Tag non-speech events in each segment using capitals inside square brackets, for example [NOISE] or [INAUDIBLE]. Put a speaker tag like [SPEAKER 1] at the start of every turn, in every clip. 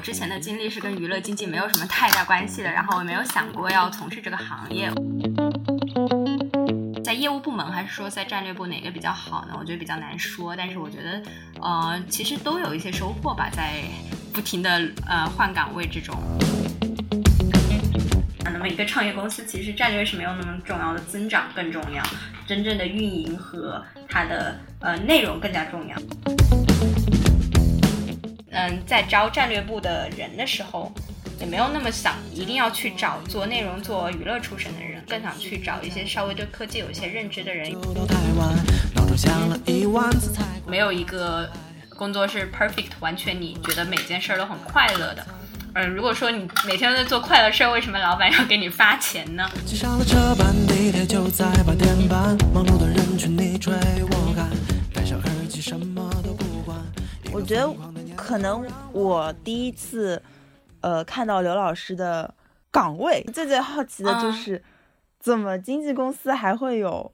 [SPEAKER 1] 我之前的经历是跟娱乐经济没有什么太大关系的，然后我没有想过要从事这个行业。在业务部门还是说在战略部哪个比较好呢？我觉得比较难说，但是我觉得，呃，其实都有一些收获吧，在不停的呃换岗位这种。那么一个创业公司，其实战略是没有那么重要的，增长更重要，真正的运营和它的呃内容更加重要。嗯，在招战略部的人的时候，也没有那么想一定要去找做内容、做娱乐出身的人，更想去找一些稍微对科技有一些认知的人。没有一个工作是 perfect，完全你觉得每件事儿都很快乐的。嗯，如果说你每天都在做快乐事儿，为什么老板要给你发钱呢？
[SPEAKER 2] 我觉得可能我第一次，呃，看到刘老师的岗位，最最好奇的就是，怎么经纪公司还会有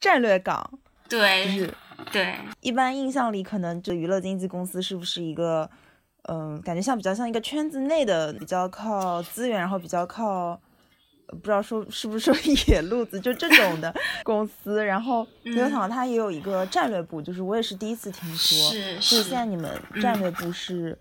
[SPEAKER 2] 战略岗？
[SPEAKER 1] 对，
[SPEAKER 2] 就是
[SPEAKER 1] 对。
[SPEAKER 2] 一般印象里，可能就娱乐经纪公司是不是一个，嗯，感觉像比较像一个圈子内的，比较靠资源，然后比较靠。不知道说是不是说 [LAUGHS] 野路子，就这种的 [LAUGHS] 公司，然后没有想到他也有一个战略部，就是我也是第一次听说。
[SPEAKER 1] 是
[SPEAKER 2] 是。现在你们战略部是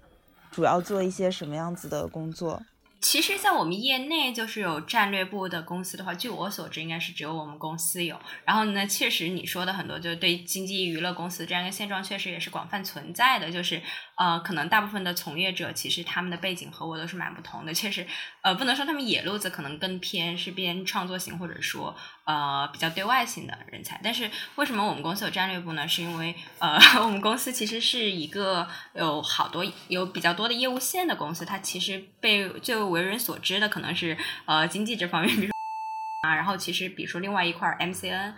[SPEAKER 2] 主要做一些什么样子的工作？
[SPEAKER 1] 其实，在我们业内，就是有战略部的公司的话，据我所知，应该是只有我们公司有。然后呢，确实你说的很多，就是对经济娱乐公司这样一个现状，确实也是广泛存在的。就是呃，可能大部分的从业者，其实他们的背景和我都是蛮不同的。确实，呃，不能说他们野路子，可能更偏是偏创作型，或者说。呃，比较对外型的人才，但是为什么我们公司有战略部呢？是因为呃，[LAUGHS] 我们公司其实是一个有好多有比较多的业务线的公司，它其实被最为人所知的可能是呃经济这方面，比如 [LAUGHS] 啊，然后其实比如说另外一块 MCN。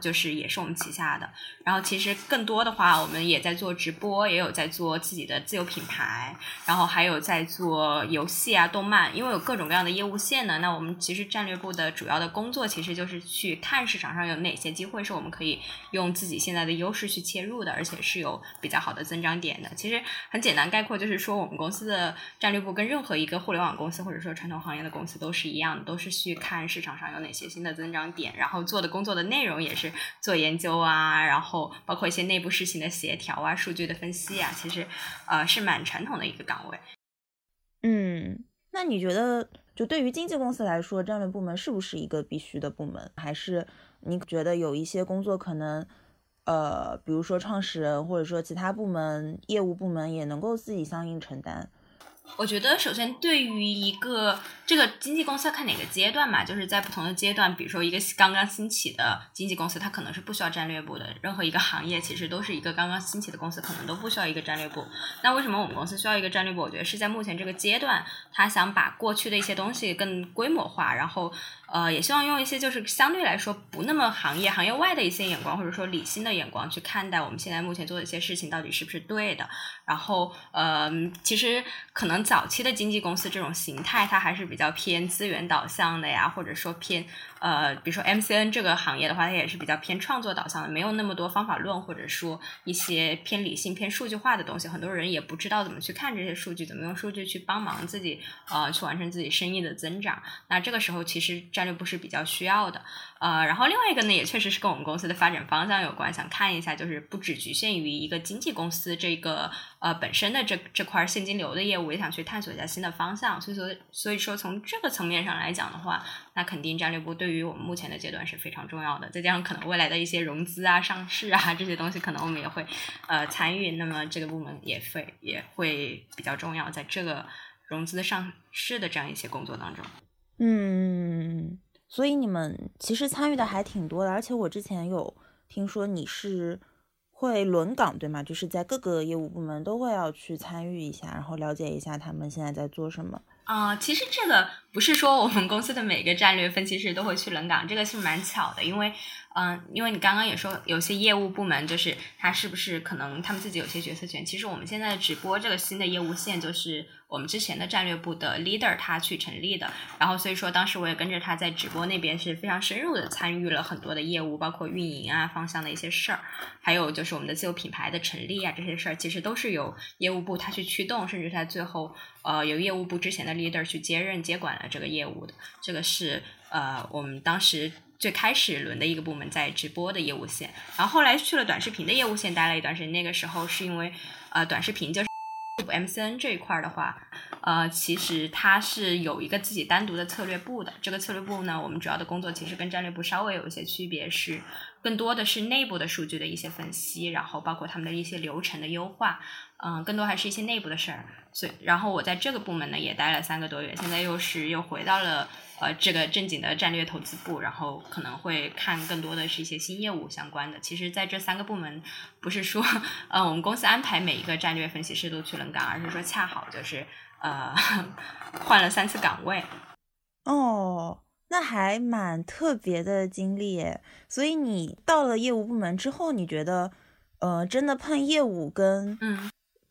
[SPEAKER 1] 就是也是我们旗下的，然后其实更多的话，我们也在做直播，也有在做自己的自有品牌，然后还有在做游戏啊、动漫，因为有各种各样的业务线呢。那我们其实战略部的主要的工作，其实就是去看市场上有哪些机会是我们可以用自己现在的优势去切入的，而且是有比较好的增长点的。其实很简单概括，就是说我们公司的战略部跟任何一个互联网公司或者说传统行业的公司都是一样的，都是去看市场上有哪些新的增长点，然后做的工作的内容也是。是做研究啊，然后包括一些内部事情的协调啊，数据的分析啊，其实呃是蛮传统的一个岗位。
[SPEAKER 2] 嗯，那你觉得就对于经纪公司来说，战略部门是不是一个必须的部门？还是你觉得有一些工作可能呃，比如说创始人或者说其他部门业务部门也能够自己相应承担？
[SPEAKER 1] 我觉得，首先对于一个这个经纪公司要看哪个阶段嘛，就是在不同的阶段，比如说一个刚刚兴起的经纪公司，它可能是不需要战略部的。任何一个行业其实都是一个刚刚兴起的公司，可能都不需要一个战略部。那为什么我们公司需要一个战略部？我觉得是在目前这个阶段，他想把过去的一些东西更规模化，然后。呃，也希望用一些就是相对来说不那么行业行业外的一些眼光，或者说理性的眼光去看待我们现在目前做的一些事情到底是不是对的。然后，呃，其实可能早期的经纪公司这种形态，它还是比较偏资源导向的呀，或者说偏。呃，比如说 MCN 这个行业的话，它也是比较偏创作导向的，没有那么多方法论，或者说一些偏理性、偏数据化的东西。很多人也不知道怎么去看这些数据，怎么用数据去帮忙自己，呃，去完成自己生意的增长。那这个时候，其实战略部是比较需要的。呃，然后另外一个呢，也确实是跟我们公司的发展方向有关，想看一下，就是不只局限于一个经纪公司这个呃本身的这这块现金流的业务，也想去探索一下新的方向。所以说，所以说从这个层面上来讲的话，那肯定战略部对于我们目前的阶段是非常重要的。再加上可能未来的一些融资啊、上市啊这些东西，可能我们也会呃参与。那么这个部门也会也会比较重要，在这个融资上市的这样一些工作当中。
[SPEAKER 2] 嗯。所以你们其实参与的还挺多的，而且我之前有听说你是会轮岗，对吗？就是在各个业务部门都会要去参与一下，然后了解一下他们现在在做什么。
[SPEAKER 1] 啊，其实这个不是说我们公司的每个战略分析师都会去轮岗，这个是蛮巧的，因为嗯，因为你刚刚也说有些业务部门就是他是不是可能他们自己有些决策权？其实我们现在直播这个新的业务线就是我们之前的战略部的 leader 他去成立的，然后所以说当时我也跟着他在直播那边是非常深入的参与了很多的业务，包括运营啊方向的一些事儿，还有就是我们的自有品牌的成立啊这些事儿，其实都是由业务部他去驱动，甚至他最后呃由业务部之前的 leader 去接任接管了这个业务的，这个是呃我们当时。最开始轮的一个部门在直播的业务线，然后后来去了短视频的业务线待了一段时间。那个时候是因为，呃，短视频就是 [LAUGHS] MCN 这一块的话，呃，其实它是有一个自己单独的策略部的。这个策略部呢，我们主要的工作其实跟战略部稍微有一些区别，是更多的是内部的数据的一些分析，然后包括他们的一些流程的优化，嗯，更多还是一些内部的事儿。所以，然后我在这个部门呢也待了三个多月，现在又是又回到了。呃，这个正经的战略投资部，然后可能会看更多的是一些新业务相关的。其实，在这三个部门，不是说呃我们公司安排每一个战略分析师都去轮岗，而是说恰好就是呃 [LAUGHS] 换了三次岗位。
[SPEAKER 2] 哦，那还蛮特别的经历耶。所以你到了业务部门之后，你觉得呃真的碰业务跟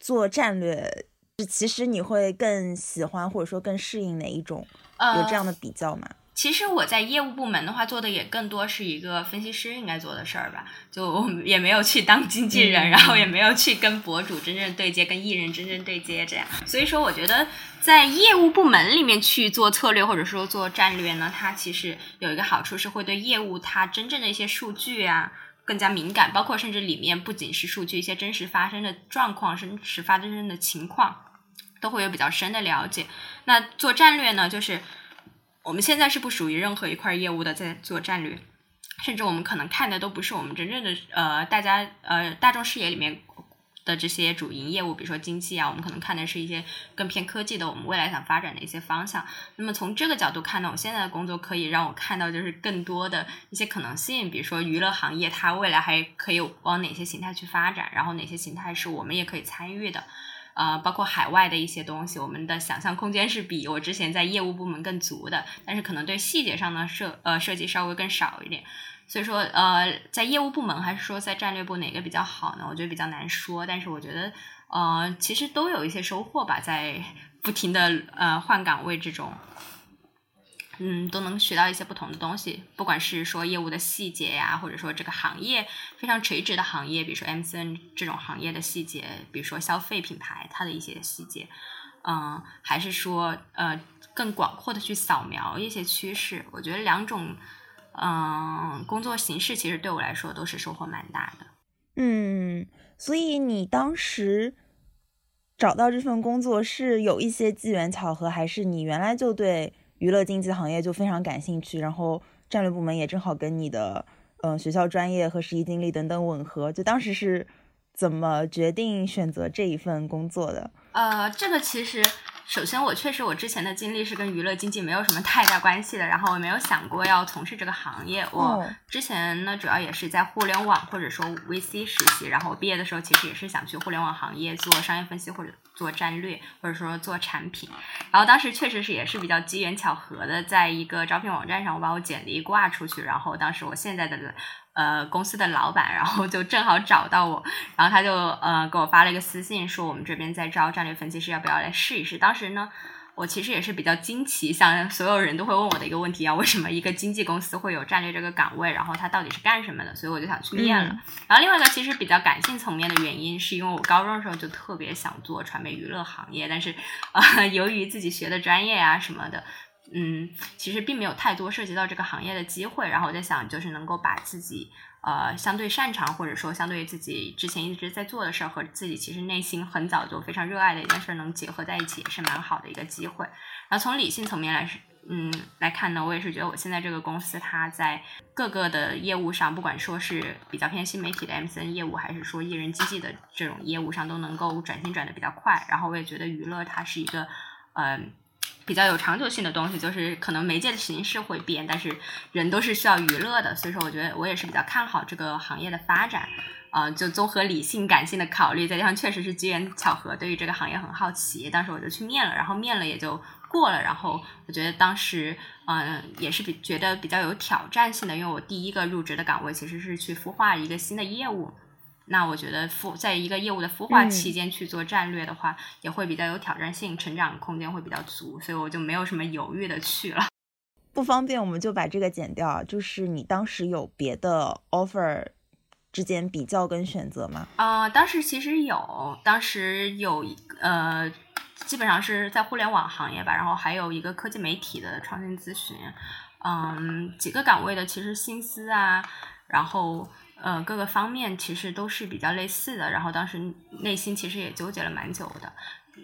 [SPEAKER 2] 做战略，其实你会更喜欢或者说更适应哪一种？有这样的比较吗？
[SPEAKER 1] 其实我在业务部门的话，做的也更多是一个分析师应该做的事儿吧，就也没有去当经纪人，然后也没有去跟博主真正对接，跟艺人真正对接这样。所以说，我觉得在业务部门里面去做策略或者说做战略呢，它其实有一个好处是会对业务它真正的一些数据啊更加敏感，包括甚至里面不仅是数据，一些真实发生的状况、真实发生的情况。都会有比较深的了解。那做战略呢，就是我们现在是不属于任何一块业务的，在做战略，甚至我们可能看的都不是我们真正的呃大家呃大众视野里面的这些主营业务，比如说经济啊，我们可能看的是一些更偏科技的，我们未来想发展的一些方向。那么从这个角度看呢，我现在的工作可以让我看到就是更多的一些可能性，比如说娱乐行业它未来还可以往哪些形态去发展，然后哪些形态是我们也可以参与的。呃，包括海外的一些东西，我们的想象空间是比我之前在业务部门更足的，但是可能对细节上呢设呃设计稍微更少一点，所以说呃在业务部门还是说在战略部哪个比较好呢？我觉得比较难说，但是我觉得呃其实都有一些收获吧，在不停的呃换岗位这种。嗯，都能学到一些不同的东西，不管是说业务的细节呀，或者说这个行业非常垂直的行业，比如说 MCN 这种行业的细节，比如说消费品牌它的一些细节，嗯，还是说呃更广阔的去扫描一些趋势，我觉得两种嗯工作形式其实对我来说都是收获蛮大的。
[SPEAKER 2] 嗯，所以你当时找到这份工作是有一些机缘巧合，还是你原来就对？娱乐经济行业就非常感兴趣，然后战略部门也正好跟你的嗯学校专业和实习经历等等吻合，就当时是怎么决定选择这一份工作的？
[SPEAKER 1] 呃，这个其实。首先，我确实我之前的经历是跟娱乐经济没有什么太大关系的，然后我没有想过要从事这个行业。我之前呢，主要也是在互联网或者说 VC 实习，然后我毕业的时候其实也是想去互联网行业做商业分析或者做战略，或者说做产品。然后当时确实是也是比较机缘巧合的，在一个招聘网站上，我把我简历挂出去，然后当时我现在的。呃，公司的老板，然后就正好找到我，然后他就呃给我发了一个私信，说我们这边在招战略分析师，要不要来试一试？当时呢，我其实也是比较惊奇，像所有人都会问我的一个问题啊，为什么一个经纪公司会有战略这个岗位？然后他到底是干什么的？所以我就想去面了。然后另外一个其实比较感性层面的原因，是因为我高中的时候就特别想做传媒娱乐行业，但是呃 [LAUGHS] 由于自己学的专业啊什么的。嗯，其实并没有太多涉及到这个行业的机会，然后我在想，就是能够把自己呃相对擅长，或者说相对于自己之前一直在做的事儿和自己其实内心很早就非常热爱的一件事能结合在一起，也是蛮好的一个机会。然后从理性层面来，嗯来看呢，我也是觉得我现在这个公司它在各个的业务上，不管说是比较偏新媒体的 MCN 业务，还是说艺人经济的这种业务上，都能够转型转的比较快。然后我也觉得娱乐它是一个嗯。比较有长久性的东西，就是可能媒介的形式会变，但是人都是需要娱乐的，所以说我觉得我也是比较看好这个行业的发展。呃，就综合理性、感性的考虑，再加上确实是机缘巧合，对于这个行业很好奇，当时我就去面了，然后面了也就过了。然后我觉得当时，嗯，也是比觉得比较有挑战性的，因为我第一个入职的岗位其实是去孵化一个新的业务。那我觉得孵在一个业务的孵化期间去做战略的话，也会比较有挑战性，成长空间会比较足，所以我就没有什么犹豫的去了。[LAUGHS]
[SPEAKER 2] 不方便，我们就把这个剪掉。就是你当时有别的 offer。之间比较跟选择吗？
[SPEAKER 1] 呃，当时其实有，当时有呃，基本上是在互联网行业吧，然后还有一个科技媒体的创新咨询，嗯，几个岗位的其实薪资啊，然后呃各个方面其实都是比较类似的，然后当时内心其实也纠结了蛮久的。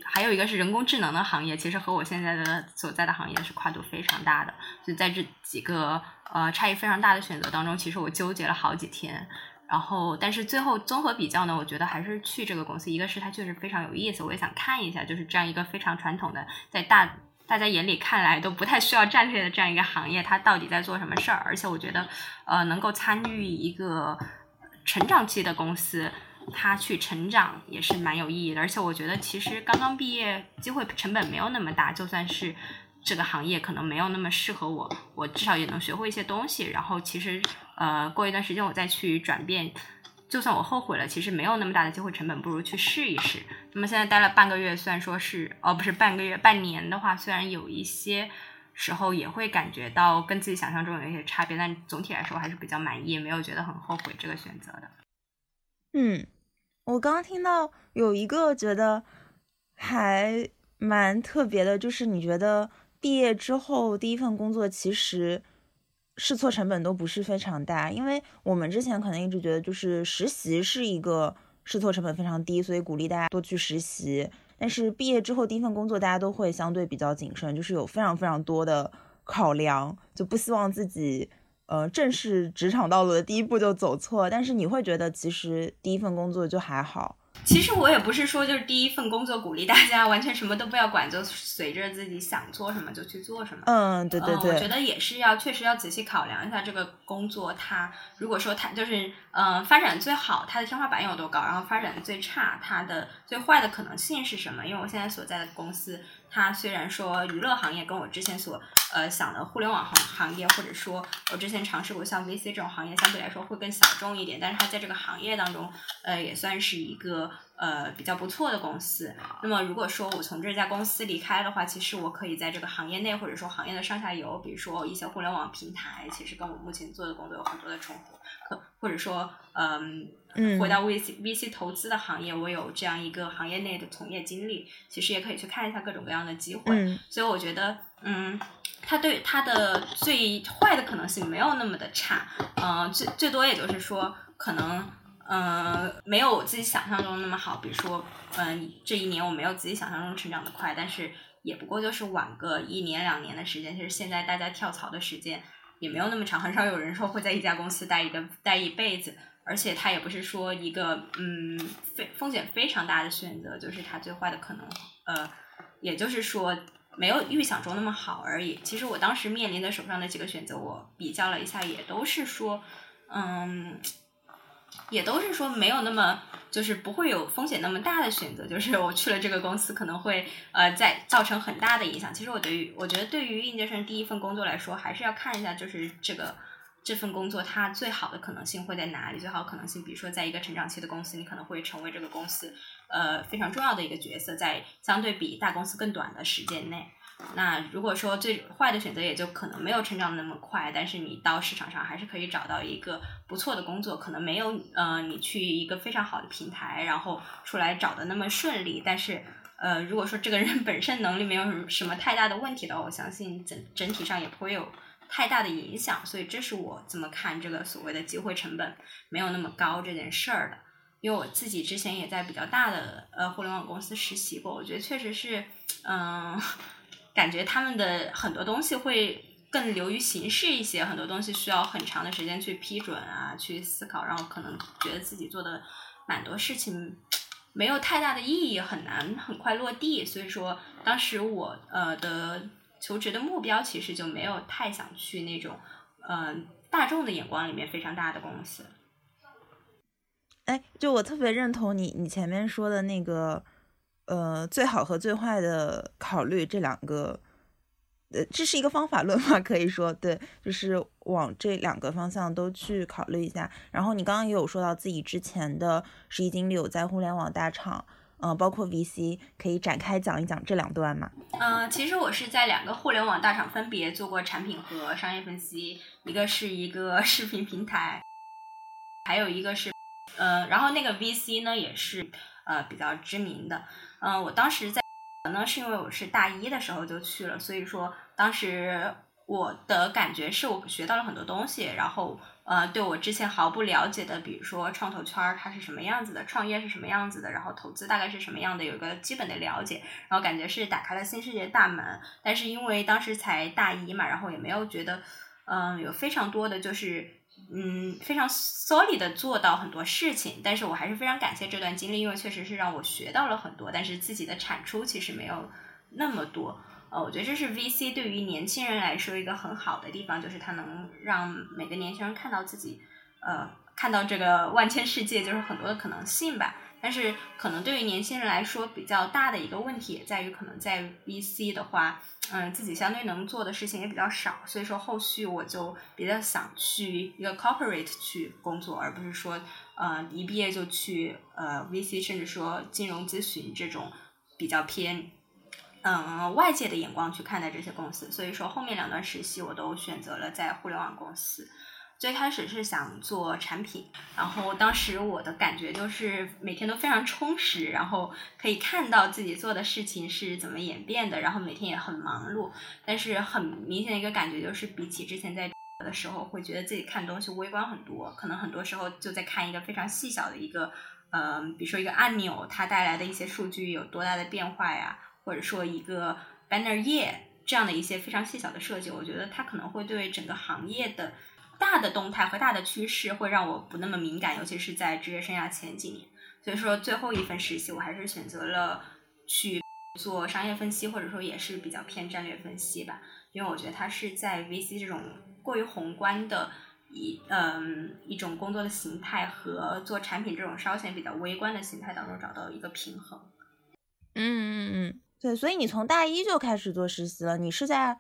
[SPEAKER 1] 还有一个是人工智能的行业，其实和我现在的所在的行业是跨度非常大的，所以在这几个呃差异非常大的选择当中，其实我纠结了好几天。然后，但是最后综合比较呢，我觉得还是去这个公司。一个是它确实非常有意思，我也想看一下，就是这样一个非常传统的，在大大家眼里看来都不太需要战略的这样一个行业，它到底在做什么事儿。而且我觉得，呃，能够参与一个成长期的公司，它去成长也是蛮有意义的。而且我觉得，其实刚刚毕业，机会成本没有那么大，就算是。这个行业可能没有那么适合我，我至少也能学会一些东西。然后其实，呃，过一段时间我再去转变，就算我后悔了，其实没有那么大的机会成本，不如去试一试。那么现在待了半个月，虽然说是哦，不是半个月，半年的话，虽然有一些时候也会感觉到跟自己想象中有一些差别，但总体来说我还是比较满意，没有觉得很后悔这个选择的。
[SPEAKER 2] 嗯，我刚刚听到有一个觉得还蛮特别的，就是你觉得。毕业之后第一份工作其实试错成本都不是非常大，因为我们之前可能一直觉得就是实习是一个试错成本非常低，所以鼓励大家多去实习。但是毕业之后第一份工作大家都会相对比较谨慎，就是有非常非常多的考量，就不希望自己呃正式职场道路的第一步就走错。但是你会觉得其实第一份工作就还好。
[SPEAKER 1] 其实我也不是说就是第一份工作鼓励大家完全什么都不要管，就随着自己想做什么就去做什么。
[SPEAKER 2] 嗯，对对对，
[SPEAKER 1] 我觉得也是要确实要仔细考量一下这个工作，它如果说它就是嗯发展最好，它的天花板有多高，然后发展最差，它的最坏的可能性是什么？因为我现在所在的公司。它虽然说娱乐行业跟我之前所呃想的互联网行行业，或者说我之前尝试过像 VC 这种行业相对来说会更小众一点，但是它在这个行业当中，呃也算是一个呃比较不错的公司。那么如果说我从这家公司离开的话，其实我可以在这个行业内，或者说行业的上下游，比如说一些互联网平台，其实跟我目前做的工作有很多的重合，可或者说嗯。回到 VC VC 投资的行业，我有这样一个行业内的从业经历，其实也可以去看一下各种各样的机会。所以我觉得，嗯，它对它的最坏的可能性没有那么的差，嗯，最最多也就是说，可能，嗯，没有我自己想象中那么好。比如说，嗯，这一年我没有自己想象中成长的快，但是也不过就是晚个一年两年的时间。就是现在大家跳槽的时间也没有那么长，很少有人说会在一家公司待一个待一辈子。而且它也不是说一个嗯非风险非常大的选择，就是它最坏的可能，呃，也就是说没有预想中那么好而已。其实我当时面临的手上的几个选择，我比较了一下，也都是说，嗯，也都是说没有那么就是不会有风险那么大的选择。就是我去了这个公司，可能会呃在造成很大的影响。其实我对于我觉得对于应届生第一份工作来说，还是要看一下就是这个。这份工作它最好的可能性会在哪里？最好可能性，比如说，在一个成长期的公司，你可能会成为这个公司呃非常重要的一个角色，在相对比大公司更短的时间内。那如果说最坏的选择，也就可能没有成长那么快，但是你到市场上还是可以找到一个不错的工作，可能没有呃你去一个非常好的平台，然后出来找的那么顺利。但是呃，如果说这个人 [LAUGHS] 本身能力没有什么太大的问题的话，我相信整整体上也不会有。太大的影响，所以这是我怎么看这个所谓的机会成本没有那么高这件事儿的。因为我自己之前也在比较大的呃互联网公司实习过，我觉得确实是，嗯，感觉他们的很多东西会更流于形式一些，很多东西需要很长的时间去批准啊，去思考，然后可能觉得自己做的蛮多事情没有太大的意义，很难很快落地。所以说，当时我呃的。求职的目标其实就没有太想去那种，嗯，大众的眼光里面非常大的公司。
[SPEAKER 2] 哎，就我特别认同你你前面说的那个，呃，最好和最坏的考虑这两个，呃，这是一个方法论嘛？[LAUGHS] 可以说对，就是往这两个方向都去考虑一下。然后你刚刚也有说到自己之前的实习经历有在互联网大厂。嗯，包括 VC 可以展开讲一讲这两段吗？
[SPEAKER 1] 嗯，其实我是在两个互联网大厂分别做过产品和商业分析，一个是一个 [LAUGHS] 视频平台，还有一个是，呃，然后那个 VC 呢也是呃比较知名的。嗯，我当时在呢是因为我是大一的时候就去了，所以说当时我的感觉是我学到了很多东西，然后。呃，对我之前毫不了解的，比如说创投圈儿它是什么样子的，创业是什么样子的，然后投资大概是什么样的，有一个基本的了解，然后感觉是打开了新世界大门。但是因为当时才大一嘛，然后也没有觉得，嗯，有非常多的就是，嗯，非常 solid 的做到很多事情。但是我还是非常感谢这段经历，因为确实是让我学到了很多，但是自己的产出其实没有那么多。呃，我觉得这是 VC 对于年轻人来说一个很好的地方，就是它能让每个年轻人看到自己，呃，看到这个万千世界，就是很多的可能性吧。但是，可能对于年轻人来说比较大的一个问题，也在于可能在 VC 的话，嗯，自己相对能做的事情也比较少。所以说，后续我就比较想去一个 corporate 去工作，而不是说，呃，一毕业就去呃 VC，甚至说金融咨询这种比较偏。嗯，外界的眼光去看待这些公司，所以说后面两段实习我都选择了在互联网公司。最开始是想做产品，然后当时我的感觉就是每天都非常充实，然后可以看到自己做的事情是怎么演变的，然后每天也很忙碌。但是很明显的一个感觉就是，比起之前在的时候，会觉得自己看东西微观很多，可能很多时候就在看一个非常细小的一个，嗯，比如说一个按钮，它带来的一些数据有多大的变化呀。或者说一个 banner 页这样的一些非常细小的设计，我觉得它可能会对整个行业的大的动态和大的趋势会让我不那么敏感，尤其是在职业生涯前几年。所以说最后一份实习，我还是选择了去做商业分析，或者说也是比较偏战略分析吧，因为我觉得它是在 VC 这种过于宏观的一嗯一种工作的形态和做产品这种稍显比较微观的形态当中找到一个平衡。
[SPEAKER 2] 嗯嗯嗯。对，所以你从大一就开始做实习了。你是在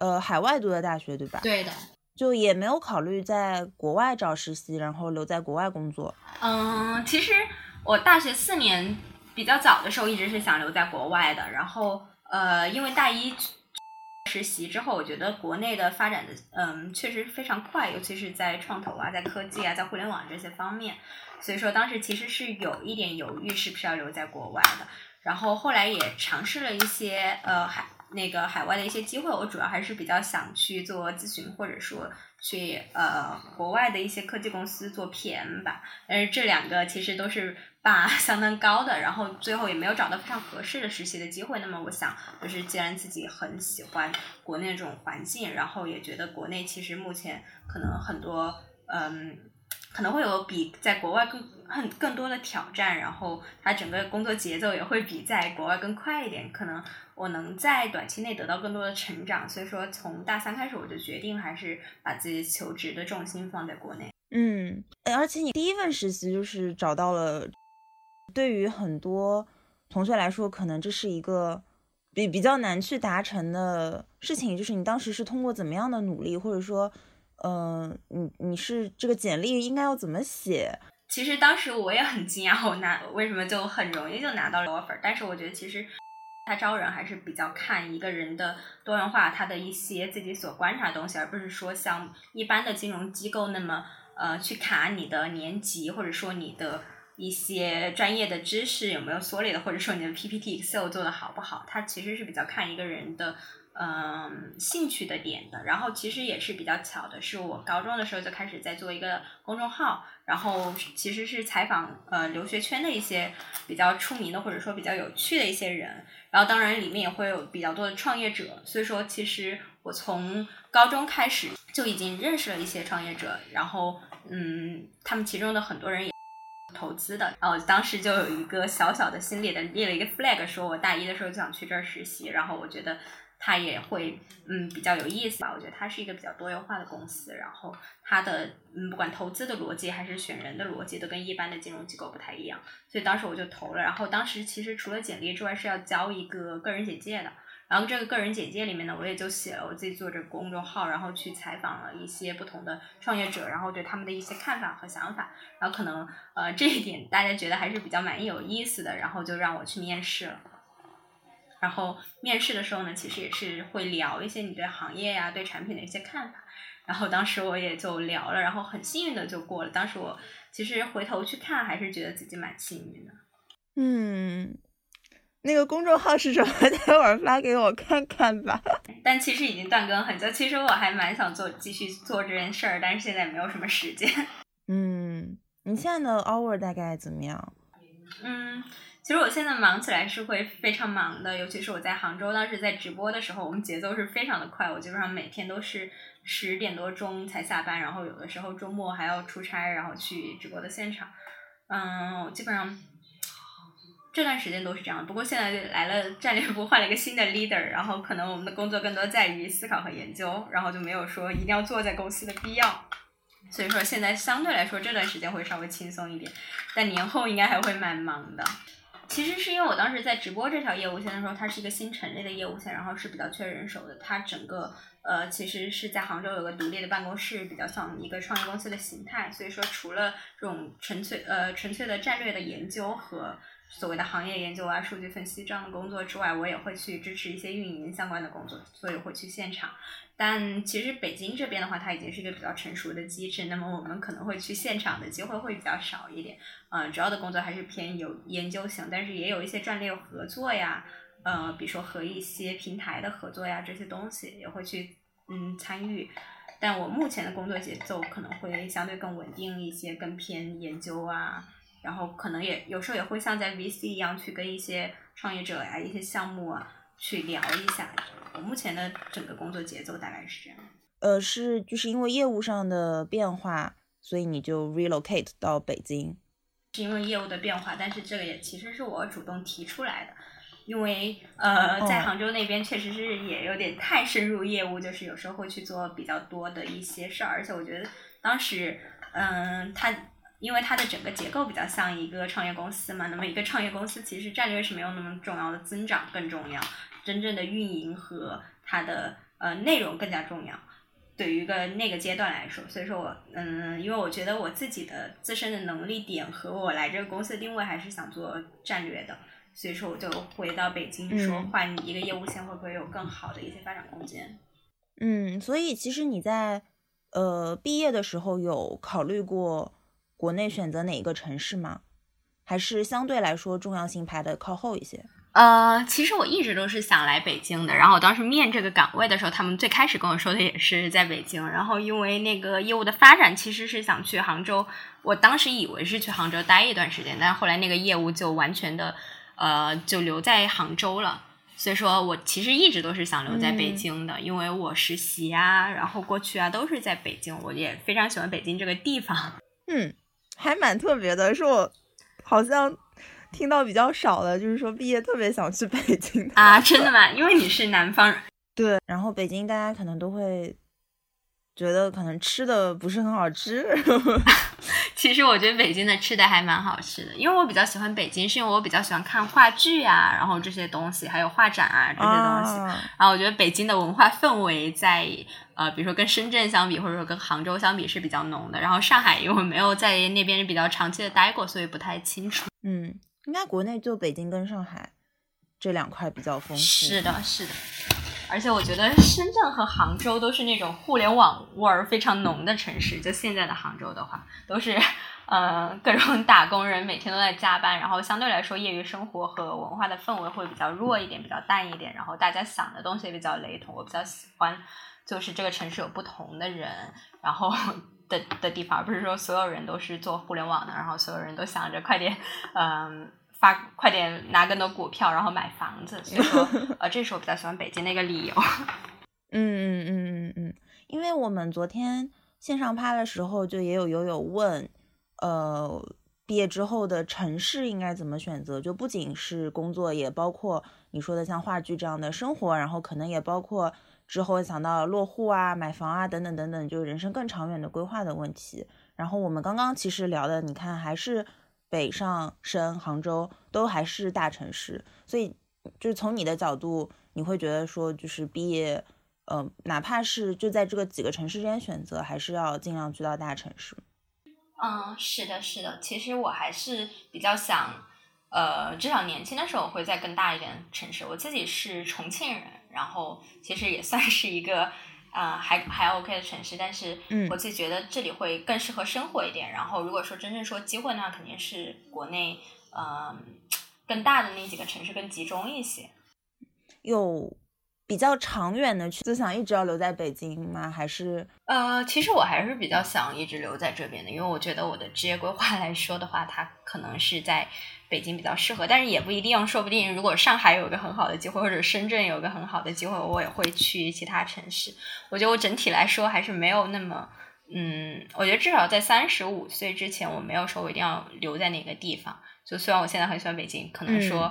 [SPEAKER 2] 呃海外读的大学，对吧？
[SPEAKER 1] 对的，
[SPEAKER 2] 就也没有考虑在国外找实习，然后留在国外工作。
[SPEAKER 1] 嗯，其实我大学四年比较早的时候一直是想留在国外的，然后呃，因为大一实习之后，我觉得国内的发展的嗯确实非常快，尤其是在创投啊、在科技啊、在互联网这些方面，所以说当时其实是有一点犹豫，是不是要留在国外的。然后后来也尝试了一些呃还那个海外的一些机会，我主要还是比较想去做咨询，或者说去呃国外的一些科技公司做 PM 吧。但是这两个其实都是把 [LAUGHS] 相当高的，然后最后也没有找到非常合适的实习的机会。那么我想，就是既然自己很喜欢国内这种环境，然后也觉得国内其实目前可能很多嗯。可能会有比在国外更很更多的挑战，然后它整个工作节奏也会比在国外更快一点。可能我能在短期内得到更多的成长，所以说从大三开始我就决定还是把自己求职的重心放在国内。
[SPEAKER 2] 嗯，而且你第一份实习就是找到了，对于很多同学来说，可能这是一个比比较难去达成的事情。就是你当时是通过怎么样的努力，或者说？嗯，你你是这个简历应该要怎么写？
[SPEAKER 1] 其实当时我也很惊讶，我拿为什么就很容易就拿到了 offer？但是我觉得其实他招人还是比较看一个人的多元化，他的一些自己所观察的东西，而不是说像一般的金融机构那么呃去卡你的年级，或者说你的一些专业的知识有没有缩略的，或者说你的 PPT Excel 做的好不好？他其实是比较看一个人的。嗯，兴趣的点的，然后其实也是比较巧的，是我高中的时候就开始在做一个公众号，然后其实是采访呃留学圈的一些比较出名的或者说比较有趣的一些人，然后当然里面也会有比较多的创业者，所以说其实我从高中开始就已经认识了一些创业者，然后嗯，他们其中的很多人也投资的，然后当时就有一个小小的心里的立了一个 flag，说我大一的时候就想去这儿实习，然后我觉得。它也会嗯比较有意思吧。我觉得它是一个比较多元化的公司，然后它的嗯不管投资的逻辑还是选人的逻辑都跟一般的金融机构不太一样，所以当时我就投了。然后当时其实除了简历之外是要交一个个人简介的。然后这个个人简介里面呢，我也就写了我自己做这个公众号，然后去采访了一些不同的创业者，然后对他们的一些看法和想法，然后可能呃这一点大家觉得还是比较满意有意思的，然后就让我去面试了。然后面试的时候呢，其实也是会聊一些你对行业呀、对产品的一些看法。然后当时我也就聊了，然后很幸运的就过了。当时我其实回头去看，还是觉得自己蛮幸运的。
[SPEAKER 2] 嗯。那个公众号是什么？[LAUGHS] 待会儿发给我看看吧。[LAUGHS]
[SPEAKER 1] 但其实已经断更很久。其实我还蛮想做，继续做这件事儿，但是现在没有什么时间。[LAUGHS]
[SPEAKER 2] 嗯，你现在的 hour 大概怎么样？
[SPEAKER 1] 嗯，其实我现在忙起来是会非常忙的，尤其是我在杭州，当时在直播的时候，我们节奏是非常的快。我基本上每天都是十点多钟才下班，然后有的时候周末还要出差，然后去直播的现场。嗯，我基本上。这段时间都是这样，不过现在来了战略部，换了一个新的 leader，然后可能我们的工作更多在于思考和研究，然后就没有说一定要坐在公司的必要。所以说现在相对来说这段时间会稍微轻松一点，但年后应该还会蛮忙的。其实是因为我当时在直播这条业务线的时候，它是一个新成立的业务线，然后是比较缺人手的。它整个呃其实是在杭州有个独立的办公室，比较像一个创业公司的形态。所以说除了这种纯粹呃纯粹的战略的研究和所谓的行业研究啊、数据分析这样的工作之外，我也会去支持一些运营相关的工作，所以会去现场。但其实北京这边的话，它已经是一个比较成熟的机制，那么我们可能会去现场的机会会比较少一点。呃，主要的工作还是偏有研究型，但是也有一些战略合作呀，呃，比如说和一些平台的合作呀这些东西也会去嗯参与。但我目前的工作节奏可能会相对更稳定一些，更偏研究啊。然后可能也有时候也会像在 VC 一样去跟一些创业者呀、一些项目啊去聊一下。我目前的整个工作节奏大概是这样。
[SPEAKER 2] 呃，是就是因为业务上的变化，所以你就 relocate 到北京。
[SPEAKER 1] 是因为业务的变化，但是这个也其实是我主动提出来的，因为呃，在杭州那边确实是也有点太深入业务，就是有时候会去做比较多的一些事儿，而且我觉得当时嗯，他。因为它的整个结构比较像一个创业公司嘛，那么一个创业公司其实战略是没有那么重要的，增长更重要，真正的运营和它的呃内容更加重要。对于一个那个阶段来说，所以说我嗯，因为我觉得我自己的自身的能力点和我来这个公司的定位还是想做战略的，所以说我就回到北京说换一个业务线会不会有更好的一些发展空间？
[SPEAKER 2] 嗯，所以其实你在呃毕业的时候有考虑过。国内选择哪一个城市吗？还是相对来说重要性排的靠后一些？
[SPEAKER 1] 呃，其实我一直都是想来北京的。然后我当时面这个岗位的时候，他们最开始跟我说的也是在北京。然后因为那个业务的发展，其实是想去杭州。我当时以为是去杭州待一段时间，但是后来那个业务就完全的呃就留在杭州了。所以说我其实一直都是想留在北京的，因为我实习啊，然后过去啊都是在北京，我也非常喜欢北京这个地方。
[SPEAKER 2] 嗯。还蛮特别的，是我好像听到比较少的，就是说毕业特别想去北京
[SPEAKER 1] 啊，真的吗？因为你是南方人，
[SPEAKER 2] 对。然后北京大家可能都会觉得可能吃的不是很好吃。[LAUGHS]
[SPEAKER 1] 其实我觉得北京的吃的还蛮好吃的，因为我比较喜欢北京，是因为我比较喜欢看话剧啊，然后这些东西，还有画展啊这些东西。然后我觉得北京的文化氛围在。呃，比如说跟深圳相比，或者说跟杭州相比是比较浓的。然后上海因为我没有在那边比较长期的待过，所以不太清楚。
[SPEAKER 2] 嗯，应该国内就北京跟上海这两块比较丰富。
[SPEAKER 1] 是的，是的。而且我觉得深圳和杭州都是那种互联网味儿非常浓的城市。就现在的杭州的话，都是呃各种打工人每天都在加班，然后相对来说业余生活和文化的氛围会比较弱一点，比较淡一点。然后大家想的东西也比较雷同，我比较喜欢。就是这个城市有不同的人，然后的的地方，而不是说所有人都是做互联网的，然后所有人都想着快点，嗯，发快点拿更多股票，然后买房子。[LAUGHS] 所以说，呃，这是我比较喜欢北京的一个理由。[LAUGHS]
[SPEAKER 2] 嗯嗯嗯嗯嗯，因为我们昨天线上趴的时候，就也有友友问，呃，毕业之后的城市应该怎么选择？就不仅是工作，也包括你说的像话剧这样的生活，然后可能也包括之后想到落户啊、买房啊等等等等，就是人生更长远的规划的问题。然后我们刚刚其实聊的，你看还是北上深、杭州都还是大城市，所以就是从你的角度，你会觉得说，就是毕业，呃，哪怕是就在这个几个城市之间选择，还是要尽量去到大城市。
[SPEAKER 1] 嗯，是的，是的。其实我还是比较想，呃，至少年轻的时候会在更大一点城市。我自己是重庆人，然后其实也算是一个啊还还 OK 的城市，但是我自己觉得这里会更适合生活一点。然后如果说真正说机会呢，肯定是国内嗯 [TSK] 更大的那几个城市更集中一些。
[SPEAKER 2] 有。比较长远的去，就想一直要留在北京吗？还是
[SPEAKER 1] 呃，其实我还是比较想一直留在这边的，因为我觉得我的职业规划来说的话，它可能是在北京比较适合，但是也不一定，说不定如果上海有一个很好的机会，或者深圳有一个很好的机会，我也会去其他城市。我觉得我整体来说还是没有那么，嗯，我觉得至少在三十五岁之前，我没有说我一定要留在哪个地方。就虽然我现在很喜欢北京，可能说。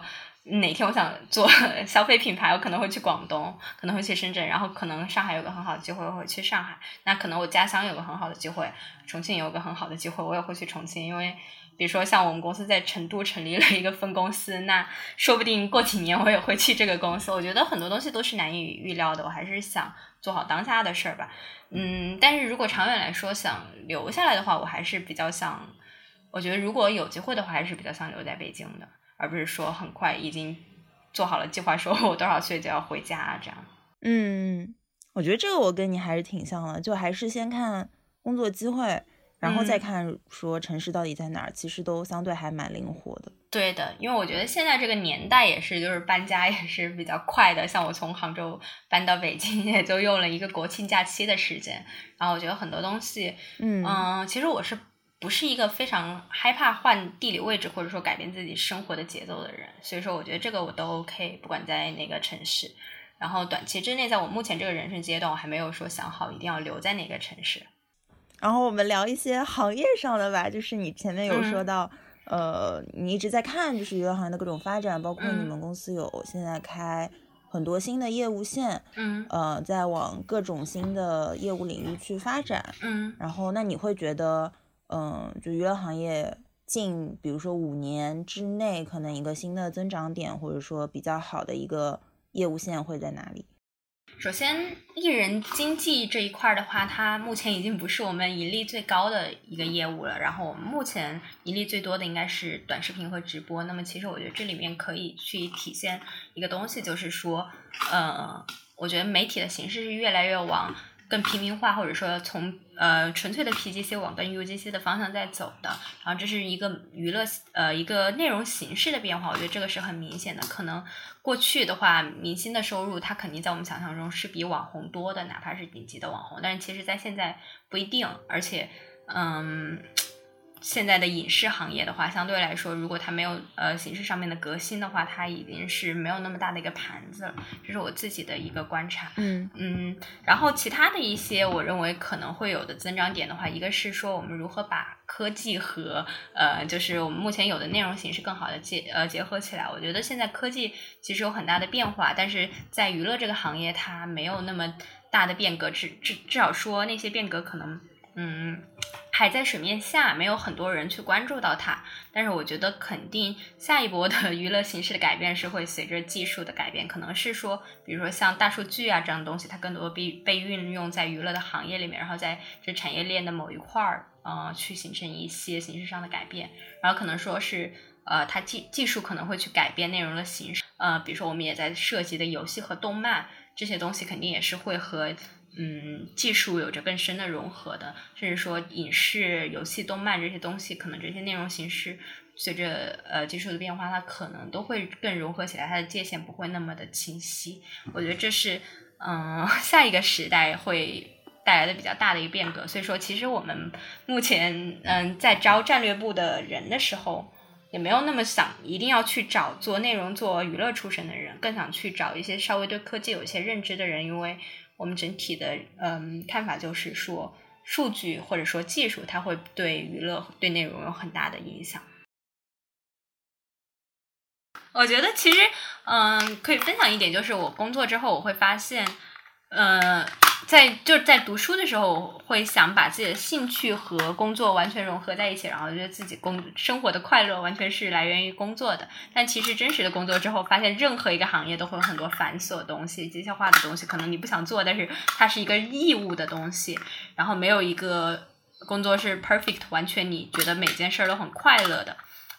[SPEAKER 1] 哪天我想做消费品牌，我可能会去广东，可能会去深圳，然后可能上海有个很好的机会，我会去上海。那可能我家乡有个很好的机会，重庆有个很好的机会，我也会去重庆。因为比如说像我们公司在成都成立了一个分公司，那说不定过几年我也会去这个公司。我觉得很多东西都是难以预料的，我还是想做好当下的事儿吧。嗯，但是如果长远来说想留下来的话，我还是比较想，我觉得如果有机会的话，还是比较想留在北京的。而不是说很快已经做好了计划，说我多少岁就要回家这样。
[SPEAKER 2] 嗯，我觉得这个我跟你还是挺像的，就还是先看工作机会，然后再看说城市到底在哪儿，其实都相对还蛮灵活的。
[SPEAKER 1] 对的，因为我觉得现在这个年代也是，就是搬家也是比较快的。像我从杭州搬到北京，也就用了一个国庆假期的时间。然后我觉得很多东西，嗯，其实我是。不是一个非常害怕换地理位置或者说改变自己生活的节奏的人，所以说我觉得这个我都 OK，不管在哪个城市。然后短期之内，在我目前这个人生阶段，我还没有说想好一定要留在哪个城市。
[SPEAKER 2] 然后我们聊一些行业上的吧，就是你前面有说到，呃，你一直在看就是娱乐行业的各种发展，包括你们公司有现在开很多新的业务线，
[SPEAKER 1] 嗯，
[SPEAKER 2] 呃，在往各种新的业务领域去发展，
[SPEAKER 1] 嗯，
[SPEAKER 2] 然后那你会觉得？嗯，就娱乐行业近，比如说五年之内，可能一个新的增长点，或者说比较好的一个业务线会在哪里？
[SPEAKER 1] 首先，艺人经济这一块的话，它目前已经不是我们盈利最高的一个业务了。然后，我们目前盈利最多的应该是短视频和直播。那么，其实我觉得这里面可以去体现一个东西，就是说，呃，我觉得媒体的形式是越来越往。更平民化，或者说从呃纯粹的 PGC 往跟 UGC 的方向在走的，然后这是一个娱乐呃一个内容形式的变化，我觉得这个是很明显的。可能过去的话，明星的收入他肯定在我们想象中是比网红多的，哪怕是顶级的网红，但是其实在现在不一定，而且嗯。现在的影视行业的话，相对来说，如果它没有呃形式上面的革新的话，它已经是没有那么大的一个盘子了。这是我自己的一个观察。
[SPEAKER 2] 嗯
[SPEAKER 1] 嗯，然后其他的一些我认为可能会有的增长点的话，一个是说我们如何把科技和呃就是我们目前有的内容形式更好的结呃结合起来。我觉得现在科技其实有很大的变化，但是在娱乐这个行业它没有那么大的变革，至至至少说那些变革可能。嗯，还在水面下，没有很多人去关注到它。但是我觉得，肯定下一波的 [LAUGHS] 娱乐形式的改变是会随着技术的改变，可能是说，比如说像大数据啊这样东西，它更多被被运用在娱乐的行业里面，然后在这产业链的某一块儿，呃，去形成一些形式上的改变。然后可能说是，呃，它技技术可能会去改变内容的形式，呃，比如说我们也在涉及的游戏和动漫这些东西，肯定也是会和。嗯，技术有着更深的融合的，甚至说影视、游戏、动漫这些东西，可能这些内容形式随着呃技术的变化，它可能都会更融合起来，它的界限不会那么的清晰。我觉得这是嗯 [LAUGHS] 下一个时代会带来的比较大的一个变革。所以说，其实我们目前嗯在招战略部的人的时候，也没有那么想一定要去找做内容、做娱乐出身的人，更想去找一些稍微对科技有一些认知的人，因为。我们整体的嗯看法就是说，数据或者说技术，它会对娱乐对内容有很大的影响。我觉得其实，嗯，可以分享一点，就是我工作之后，我会发现，嗯，在就是在读书的时候，会想把自己的兴趣和工作完全融合在一起，然后觉得自己工生活的快乐完全是来源于工作的。但其实真实的工作之后，发现任何一个行业都会有很多繁琐的东西、机械化的东西，可能你不想做，但是它是一个义务的东西。然后没有一个工作是 perfect，完全你觉得每件事儿都很快乐的。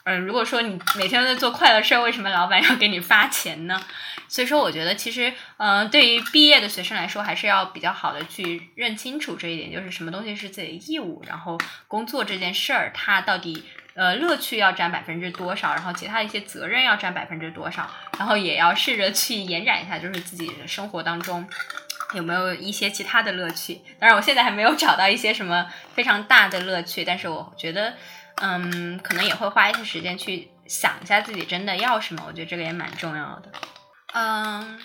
[SPEAKER 1] 嗯，如果说你每天都在做快乐事儿，为什么老板要给你发钱呢？所以说，我觉得其实，嗯，对于毕业的学生来说，还是要比较好的去认清楚这一点，就是什么东西是自己的义务，然后工作这件事儿，它到底呃乐趣要占百分之多少，然后其他一些责任要占百分之多少，然后也要试着去延展一下，就是自己的生活当中有没有一些其他的乐趣。当然，我现在还没有找到一些什么非常大的乐趣，但是我觉得。嗯，可能也会花一些时间去想一下自己真的要什么，我觉得这个也蛮重要的。嗯，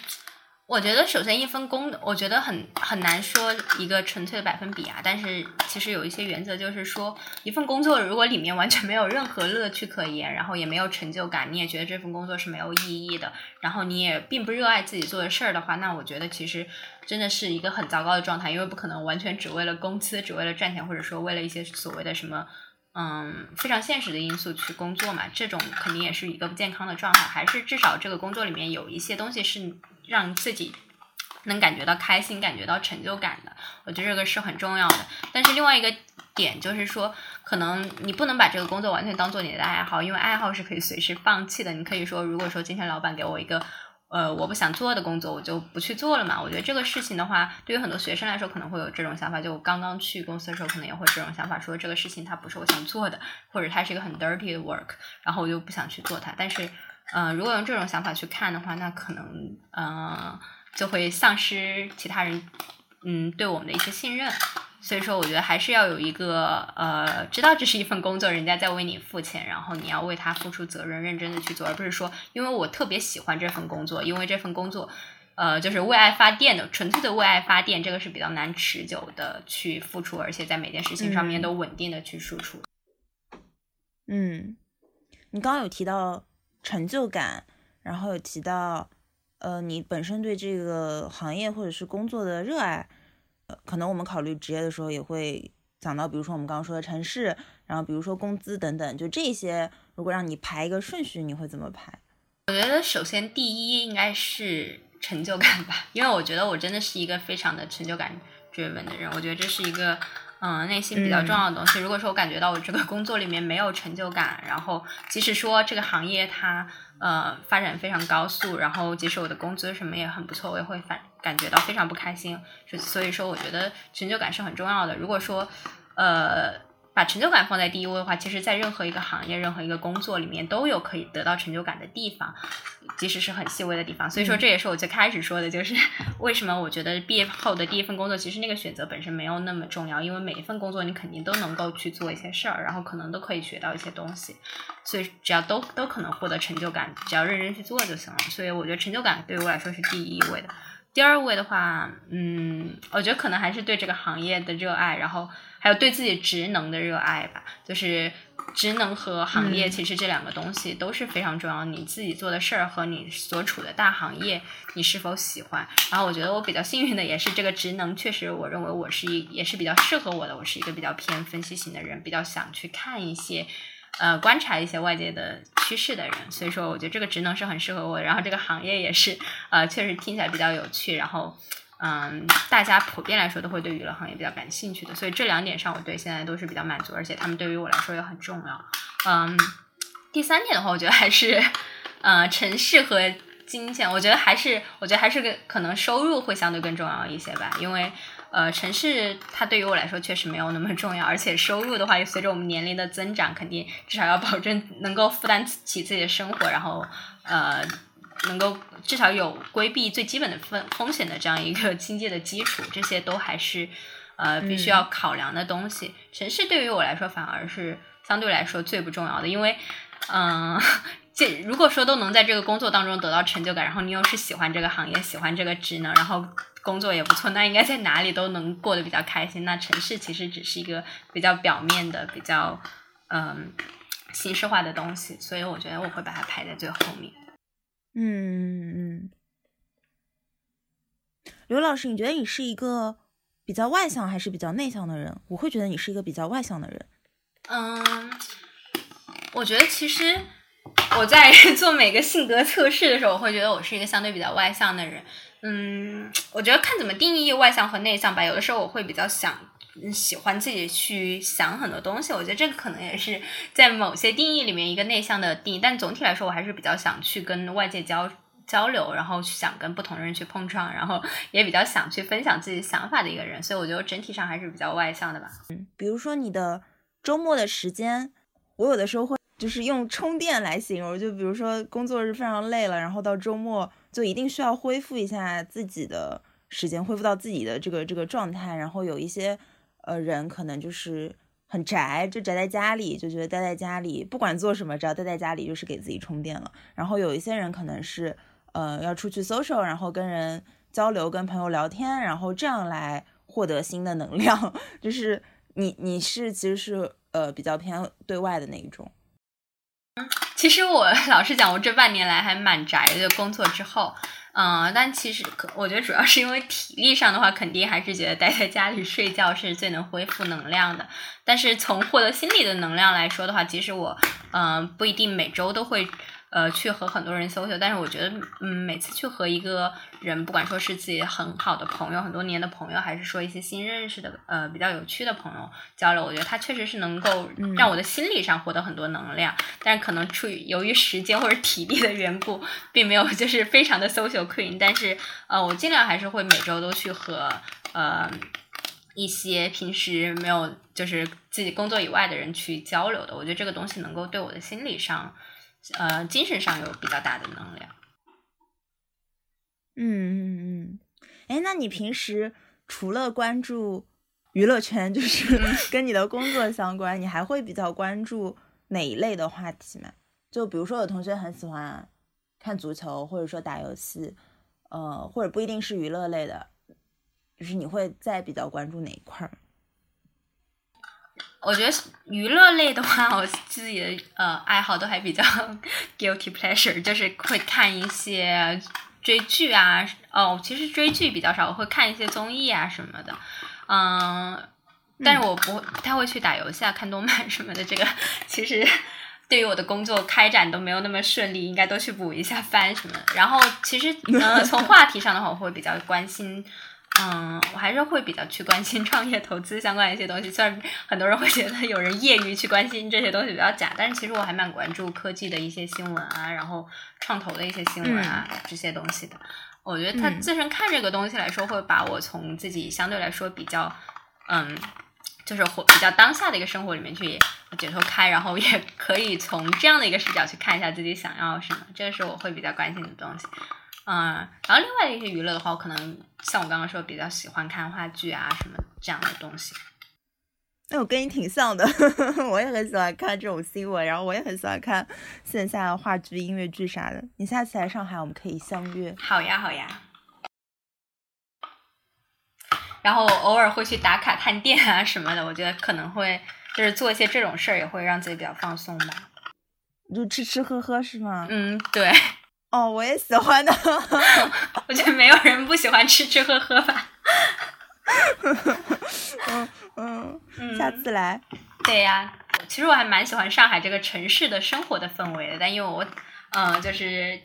[SPEAKER 1] 我觉得首先一份工，我觉得很很难说一个纯粹的百分比啊。但是其实有一些原则，就是说一份工作如果里面完全没有任何乐趣可言，然后也没有成就感，你也觉得这份工作是没有意义的，然后你也并不热爱自己做的事儿的话，那我觉得其实真的是一个很糟糕的状态，因为不可能完全只为了工资，只为了赚钱，或者说为了一些所谓的什么。嗯，非常现实的因素去工作嘛，这种肯定也是一个不健康的状态。还是至少这个工作里面有一些东西是让自己能感觉到开心、感觉到成就感的。我觉得这个是很重要的。但是另外一个点就是说，可能你不能把这个工作完全当做你的爱好，因为爱好是可以随时放弃的。你可以说，如果说今天老板给我一个。呃，我不想做的工作，我就不去做了嘛。我觉得这个事情的话，对于很多学生来说，可能会有这种想法。就我刚刚去公司的时候，可能也会这种想法，说这个事情它不是我想做的，或者它是一个很 dirty 的 work，然后我就不想去做它。但是，呃，如果用这种想法去看的话，那可能，呃，就会丧失其他人，嗯，对我们的一些信任。所以说，我觉得还是要有一个呃，知道这是一份工作，人家在为你付钱，然后你要为他付出责任，认真的去做，而不是说，因为我特别喜欢这份工作，因为这份工作，呃，就是为爱发电的，纯粹的为爱发电，这个是比较难持久的去付出，而且在每件事情上面都稳定的去输出。
[SPEAKER 2] 嗯，你刚刚有提到成就感，然后有提到，呃，你本身对这个行业或者是工作的热爱。可能我们考虑职业的时候也会讲到，比如说我们刚刚说的城市，然后比如说工资等等，就这些，如果让你排一个顺序，你会怎么排？
[SPEAKER 1] 我觉得首先第一应该是成就感吧，因为我觉得我真的是一个非常的成就感追问的人，我觉得这是一个。嗯，内心比较重要的东西。如果说我感觉到我这个工作里面没有成就感，然后即使说这个行业它呃发展非常高速，然后即使我的工资什么也很不错，我也会反感觉到非常不开心。所所以说，我觉得成就感是很重要的。如果说呃。把成就感放在第一位的话，其实，在任何一个行业、任何一个工作里面，都有可以得到成就感的地方，即使是很细微的地方。所以说，这也是我最开始说的，就是 [LAUGHS] 为什么我觉得毕业后的第一份工作，其实那个选择本身没有那么重要，因为每一份工作你肯定都能够去做一些事儿，然后可能都可以学到一些东西，所以只要都都可能获得成就感，只要认真去做就行了。所以我觉得成就感对于我来说是第一位的。第二位的话，嗯，我觉得可能还是对这个行业的热爱，然后。还有对自己职能的热爱吧，就是职能和行业，其实这两个东西都是非常重要。你自己做的事儿和你所处的大行业，你是否喜欢？然后我觉得我比较幸运的也是这个职能，确实我认为我是一也是比较适合我的。我是一个比较偏分析型的人，比较想去看一些，呃，观察一些外界的趋势的人。所以说，我觉得这个职能是很适合我。然后这个行业也是，呃，确实听起来比较有趣。然后。嗯，大家普遍来说都会对娱乐行业比较感兴趣的，所以这两点上我对现在都是比较满足，而且他们对于我来说也很重要。嗯，第三点的话，我觉得还是，呃，城市和金钱，我觉得还是，我觉得还是个可能收入会相对更重要一些吧，因为呃，城市它对于我来说确实没有那么重要，而且收入的话，随着我们年龄的增长，肯定至少要保证能够负担起自己的生活，然后呃。能够至少有规避最基本的风风险的这样一个经济的基础，这些都还是呃必须要考量的东西。城市对于我来说反而是相对来说最不重要的，因为嗯，这如果说都能在这个工作当中得到成就感，然后你又是喜欢这个行业、喜欢这个职能，然后工作也不错，那应该在哪里都能过得比较开心。那城市其实只是一个比较表面的、比较嗯形式化的东西，所以我觉得我会把它排在最后面。
[SPEAKER 2] 嗯嗯。刘老师，你觉得你是一个比较外向还是比较内向的人？我会觉得你是一个比较外向的人。
[SPEAKER 1] 嗯，我觉得其实。我在 [LAUGHS] 做每个性格测试的时候，我会觉得我是一个相对比较外向的人。嗯，我觉得看怎么定义外向和内向吧。有的时候我会比较想喜欢自己去想很多东西，我觉得这个可能也是在某些定义里面一个内向的定义。但总体来说，我还是比较想去跟外界交交流，然后想跟不同人去碰撞，然后 [LAUGHS] 也比较想去分享自己想法的一个人。所以我觉得整体上还是比较外向的吧。
[SPEAKER 2] 嗯，比如说你的周末的时间，我有的时候会。就是用充电来形容，就比如说工作日非常累了，然后到周末就一定需要恢复一下自己的时间，恢复到自己的这个这个状态。然后有一些呃人可能就是很宅，就宅在家里，就觉得待在家里不管做什么，只要待在家里就是给自己充电了。然后有一些人可能是呃要出去 social，然后跟人交流，跟朋友聊天，然后这样来获得新的能量。[LAUGHS] 就是你你是其实是呃比较偏对外的那一种。
[SPEAKER 1] 其实我 [LAUGHS] 老实讲，我这半年来还蛮宅的。工作之后，嗯，但其实可我觉得主要是因为体力上的话，肯定还是觉得待在家里睡觉是最能恢复能量的。但是从获得心理的能量来说的话，其实我嗯不一定每周都会。呃，去和很多人 social，但是我觉得，嗯，每次去和一个人，不管说是自己很好的朋友、很多年的朋友，还是说一些新认识的，呃，比较有趣的朋友交流，我觉得他确实是能够让我的心理上获得很多能量。但是可能出于由于时间或者体力的缘故，并没有就是非常的 social queen。但是，呃，我尽量还是会每周都去和呃一些平时没有就是自己工作以外的人去交流的。我觉得这个东西能够对我的心理上。呃，精神上有比较大的能量。
[SPEAKER 2] 嗯嗯嗯，哎，那你平时除了关注娱乐圈，就是 [LAUGHS] 跟你的工作相关，你还会比较关注哪一类的话题吗？就比如说，有同学很喜欢看足球，或者说打游戏，呃，或者不一定是娱乐类的，就是你会在比较关注哪一块？
[SPEAKER 1] 我觉得娱乐类的话，我自己的呃爱好都还比较 [LAUGHS] guilty pleasure，就是会看一些追剧啊，哦，其实追剧比较少，我会看一些综艺啊什么的，嗯，但是我不不太会去打游戏啊、看动漫什么的。这个 [LAUGHS] 其实对于我的工作开展都没有那么顺利，应该都去补一下番什么的。然后其实呃，[LAUGHS] 从话题上的话，我会比较关心。嗯，我还是会比较去关心创业投资相关的一些东西。虽然很多人会觉得有人业余去关心这些东西比较假，但是其实我还蛮关注科技的一些新闻啊，然后创投的一些新闻啊这些东西的。我觉得他自身看这个东西来说，会把我从自己相对来说比较嗯，就是活比较当下的一个生活里面去解脱开，然后也可以从这样的一个视角去看一下自己想要什么，这个是我会比较关心的东西。嗯，然后另外的一些娱乐的话，我可能像我刚刚说，比较喜欢看话剧啊什么这样的东西。
[SPEAKER 2] 那我跟你挺像的，[LAUGHS] 我也很喜欢看这种新闻，然后我也很喜欢看线下的话剧、音乐剧啥的。你下次来上海，我们可以相约。
[SPEAKER 1] 好呀，好呀。然后偶尔会去打卡探店啊什么的，我觉得可能会就是做一些这种事儿，也会让自己比较放松吧。
[SPEAKER 2] 就吃吃喝喝是吗？
[SPEAKER 1] 嗯，对。
[SPEAKER 2] 哦，我也喜欢的。[LAUGHS]
[SPEAKER 1] 我觉得没有人不喜欢吃吃喝喝吧。[LAUGHS]
[SPEAKER 2] 嗯嗯，下次来。
[SPEAKER 1] 对呀，其实我还蛮喜欢上海这个城市的生活的氛围的，但因为我，嗯，就是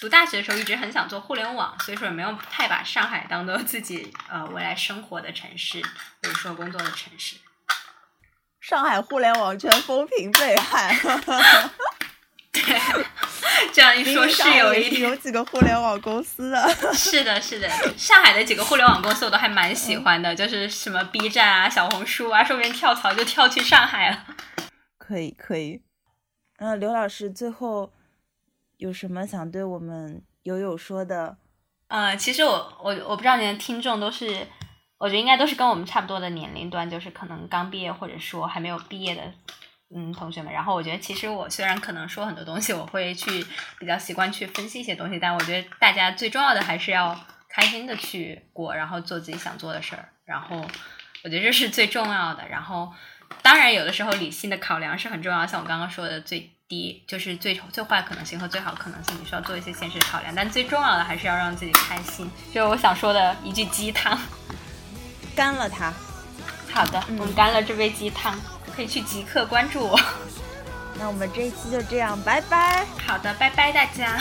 [SPEAKER 1] 读大学的时候一直很想做互联网，所以说也没有太把上海当做自己呃未来生活的城市或者说工作的城市。
[SPEAKER 2] 上海互联网圈风评被害。
[SPEAKER 1] 对。[LAUGHS] [LAUGHS] 这样一说，是有一
[SPEAKER 2] 有几个互联网公司的。[LAUGHS]
[SPEAKER 1] 是的，是的，上海的几个互联网公司我都还蛮喜欢的，就是什么 B 站啊、小红书啊，说不定跳槽就跳去上海了。[LAUGHS]
[SPEAKER 2] 可以，可以。嗯，刘老师最后有什么想对我们友友说的？
[SPEAKER 1] 嗯，其实我我我不知道你的听众都是，我觉得应该都是跟我们差不多的年龄段，就是可能刚毕业或者说还没有毕业的嗯，同学们。然后我觉得，其实我虽然可能说很多东西，我会去比较习惯去分析一些东西，但我觉得大家最重要的还是要开心的去过，然后做自己想做的事儿。然后我觉得这是最重要的。然后当然，有的时候理性的考量是很重要，像我刚刚说的，最低就是最最坏可能性和最好可能性，你需要做一些现实考量。但最重要的还是要让自己开心，就是我想说的一句鸡汤。
[SPEAKER 2] 干了它。
[SPEAKER 1] 好的，我们干了这杯鸡汤。可以去即刻关注我。
[SPEAKER 2] 那我们这一期就这样，拜拜。
[SPEAKER 1] 好的，拜拜大家。